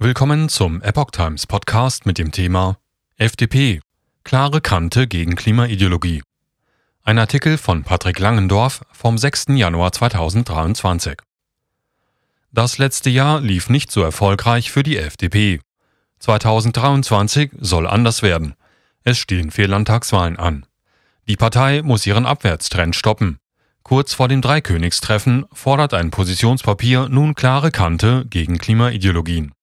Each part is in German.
Willkommen zum Epoch Times Podcast mit dem Thema FDP. Klare Kante gegen Klimaideologie. Ein Artikel von Patrick Langendorf vom 6. Januar 2023. Das letzte Jahr lief nicht so erfolgreich für die FDP. 2023 soll anders werden. Es stehen vier Landtagswahlen an. Die Partei muss ihren Abwärtstrend stoppen. Kurz vor dem Dreikönigstreffen fordert ein Positionspapier nun klare Kante gegen Klimaideologien.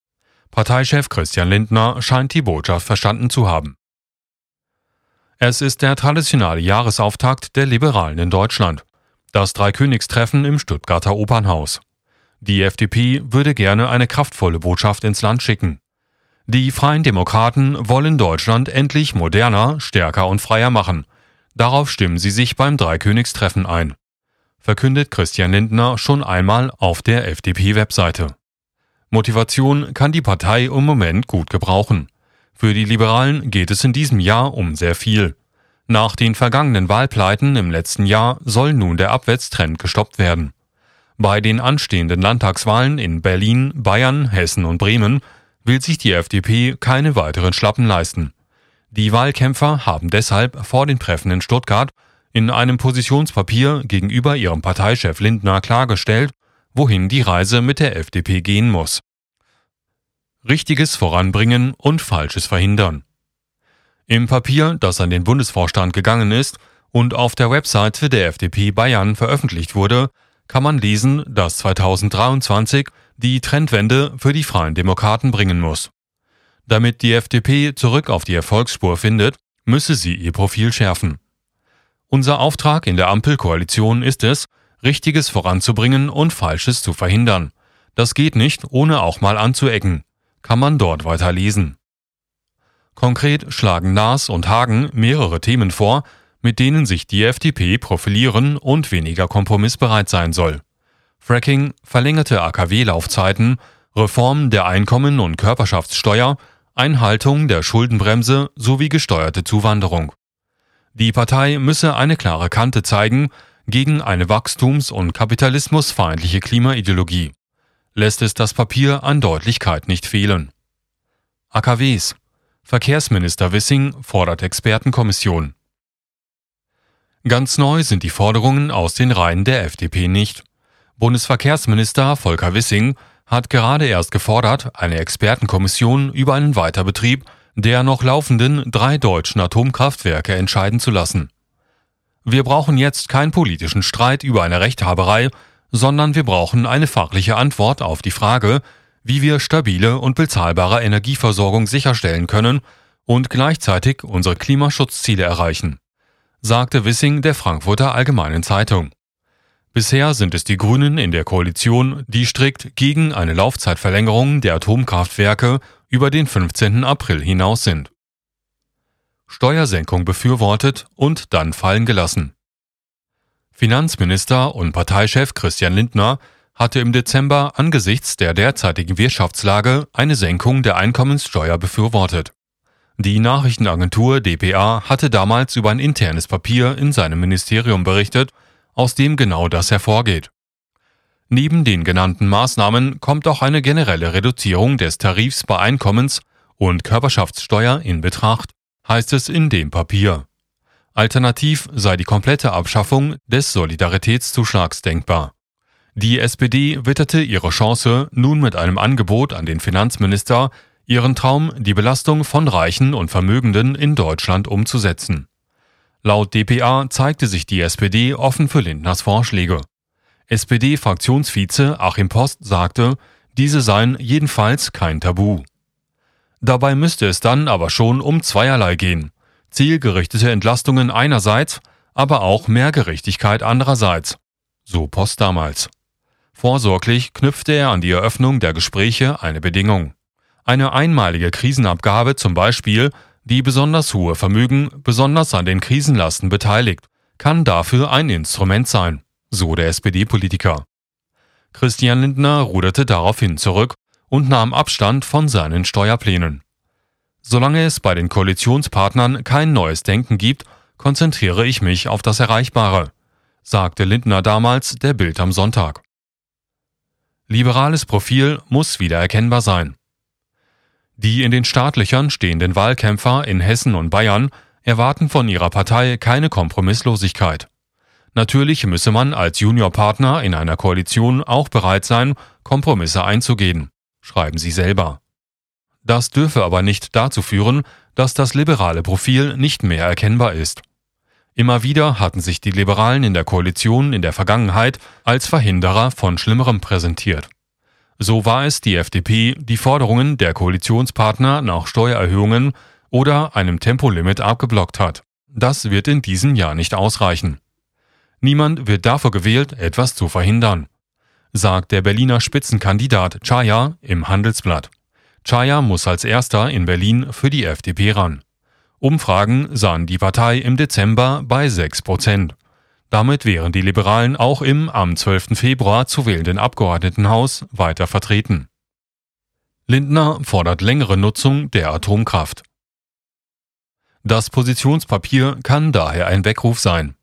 Parteichef Christian Lindner scheint die Botschaft verstanden zu haben. Es ist der traditionelle Jahresauftakt der Liberalen in Deutschland. Das Dreikönigstreffen im Stuttgarter Opernhaus. Die FDP würde gerne eine kraftvolle Botschaft ins Land schicken. Die Freien Demokraten wollen Deutschland endlich moderner, stärker und freier machen. Darauf stimmen sie sich beim Dreikönigstreffen ein. Verkündet Christian Lindner schon einmal auf der FDP-Webseite. Motivation kann die Partei im Moment gut gebrauchen. Für die Liberalen geht es in diesem Jahr um sehr viel. Nach den vergangenen Wahlpleiten im letzten Jahr soll nun der Abwärtstrend gestoppt werden. Bei den anstehenden Landtagswahlen in Berlin, Bayern, Hessen und Bremen will sich die FDP keine weiteren Schlappen leisten. Die Wahlkämpfer haben deshalb vor den Treffen in Stuttgart in einem Positionspapier gegenüber ihrem Parteichef Lindner klargestellt, wohin die Reise mit der FDP gehen muss. Richtiges voranbringen und Falsches verhindern. Im Papier, das an den Bundesvorstand gegangen ist und auf der Webseite der FDP Bayern veröffentlicht wurde, kann man lesen, dass 2023 die Trendwende für die Freien Demokraten bringen muss. Damit die FDP zurück auf die Erfolgsspur findet, müsse sie ihr Profil schärfen. Unser Auftrag in der Ampelkoalition ist es, Richtiges voranzubringen und Falsches zu verhindern. Das geht nicht, ohne auch mal anzuecken. Kann man dort weiter lesen. Konkret schlagen Naas und Hagen mehrere Themen vor, mit denen sich die FDP profilieren und weniger kompromissbereit sein soll. Fracking, verlängerte AKW-Laufzeiten, Reform der Einkommen- und Körperschaftssteuer, Einhaltung der Schuldenbremse sowie gesteuerte Zuwanderung. Die Partei müsse eine klare Kante zeigen gegen eine wachstums- und kapitalismusfeindliche Klimaideologie. Lässt es das Papier an Deutlichkeit nicht fehlen. AKWs. Verkehrsminister Wissing fordert Expertenkommission. Ganz neu sind die Forderungen aus den Reihen der FDP nicht. Bundesverkehrsminister Volker Wissing hat gerade erst gefordert, eine Expertenkommission über einen Weiterbetrieb der noch laufenden drei deutschen Atomkraftwerke entscheiden zu lassen. Wir brauchen jetzt keinen politischen Streit über eine Rechthaberei, sondern wir brauchen eine fachliche Antwort auf die Frage, wie wir stabile und bezahlbare Energieversorgung sicherstellen können und gleichzeitig unsere Klimaschutzziele erreichen, sagte Wissing der Frankfurter Allgemeinen Zeitung. Bisher sind es die Grünen in der Koalition, die strikt gegen eine Laufzeitverlängerung der Atomkraftwerke über den 15. April hinaus sind. Steuersenkung befürwortet und dann fallen gelassen. Finanzminister und Parteichef Christian Lindner hatte im Dezember angesichts der derzeitigen Wirtschaftslage eine Senkung der Einkommenssteuer befürwortet. Die Nachrichtenagentur dpa hatte damals über ein internes Papier in seinem Ministerium berichtet, aus dem genau das hervorgeht. Neben den genannten Maßnahmen kommt auch eine generelle Reduzierung des Tarifs bei Einkommens- und Körperschaftssteuer in Betracht heißt es in dem Papier. Alternativ sei die komplette Abschaffung des Solidaritätszuschlags denkbar. Die SPD witterte ihre Chance nun mit einem Angebot an den Finanzminister, ihren Traum, die Belastung von Reichen und Vermögenden in Deutschland umzusetzen. Laut dpa zeigte sich die SPD offen für Lindners Vorschläge. SPD-Fraktionsvize Achim Post sagte, diese seien jedenfalls kein Tabu. Dabei müsste es dann aber schon um zweierlei gehen. Zielgerichtete Entlastungen einerseits, aber auch mehr Gerechtigkeit andererseits. So Post damals. Vorsorglich knüpfte er an die Eröffnung der Gespräche eine Bedingung. Eine einmalige Krisenabgabe zum Beispiel, die besonders hohe Vermögen besonders an den Krisenlasten beteiligt, kann dafür ein Instrument sein, so der SPD-Politiker. Christian Lindner ruderte daraufhin zurück und nahm Abstand von seinen Steuerplänen. Solange es bei den Koalitionspartnern kein neues Denken gibt, konzentriere ich mich auf das Erreichbare, sagte Lindner damals der Bild am Sonntag. Liberales Profil muss wieder erkennbar sein. Die in den Startlöchern stehenden Wahlkämpfer in Hessen und Bayern erwarten von ihrer Partei keine Kompromisslosigkeit. Natürlich müsse man als Juniorpartner in einer Koalition auch bereit sein, Kompromisse einzugehen, schreiben sie selber. Das dürfe aber nicht dazu führen, dass das liberale Profil nicht mehr erkennbar ist. Immer wieder hatten sich die Liberalen in der Koalition in der Vergangenheit als Verhinderer von Schlimmerem präsentiert. So war es die FDP, die Forderungen der Koalitionspartner nach Steuererhöhungen oder einem Tempolimit abgeblockt hat. Das wird in diesem Jahr nicht ausreichen. Niemand wird dafür gewählt, etwas zu verhindern, sagt der Berliner Spitzenkandidat Chaya im Handelsblatt. Chaya muss als erster in Berlin für die FDP ran. Umfragen sahen die Partei im Dezember bei 6 Prozent. Damit wären die Liberalen auch im am 12. Februar zu wählenden Abgeordnetenhaus weiter vertreten. Lindner fordert längere Nutzung der Atomkraft. Das Positionspapier kann daher ein Weckruf sein.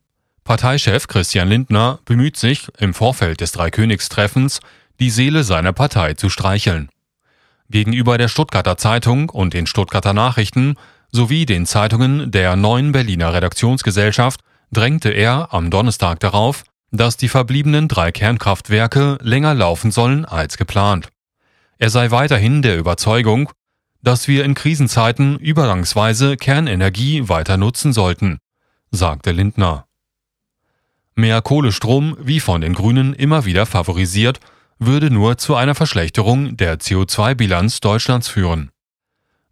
Parteichef Christian Lindner bemüht sich, im Vorfeld des Dreikönigstreffens die Seele seiner Partei zu streicheln. Gegenüber der Stuttgarter Zeitung und den Stuttgarter Nachrichten sowie den Zeitungen der neuen Berliner Redaktionsgesellschaft drängte er am Donnerstag darauf, dass die verbliebenen drei Kernkraftwerke länger laufen sollen als geplant. Er sei weiterhin der Überzeugung, dass wir in Krisenzeiten übergangsweise Kernenergie weiter nutzen sollten, sagte Lindner. Mehr Kohlestrom, wie von den Grünen immer wieder favorisiert, würde nur zu einer Verschlechterung der CO2-Bilanz Deutschlands führen.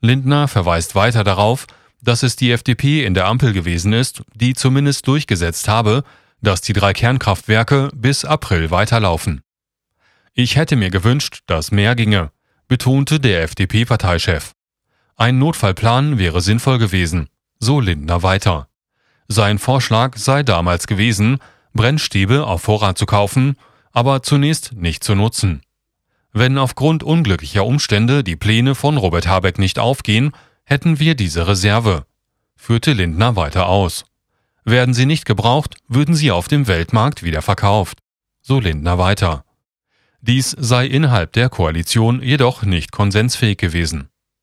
Lindner verweist weiter darauf, dass es die FDP in der Ampel gewesen ist, die zumindest durchgesetzt habe, dass die drei Kernkraftwerke bis April weiterlaufen. Ich hätte mir gewünscht, dass mehr ginge, betonte der FDP-Parteichef. Ein Notfallplan wäre sinnvoll gewesen, so Lindner weiter. Sein Vorschlag sei damals gewesen, Brennstäbe auf Vorrat zu kaufen, aber zunächst nicht zu nutzen. Wenn aufgrund unglücklicher Umstände die Pläne von Robert Habeck nicht aufgehen, hätten wir diese Reserve, führte Lindner weiter aus. Werden sie nicht gebraucht, würden sie auf dem Weltmarkt wieder verkauft, so Lindner weiter. Dies sei innerhalb der Koalition jedoch nicht konsensfähig gewesen.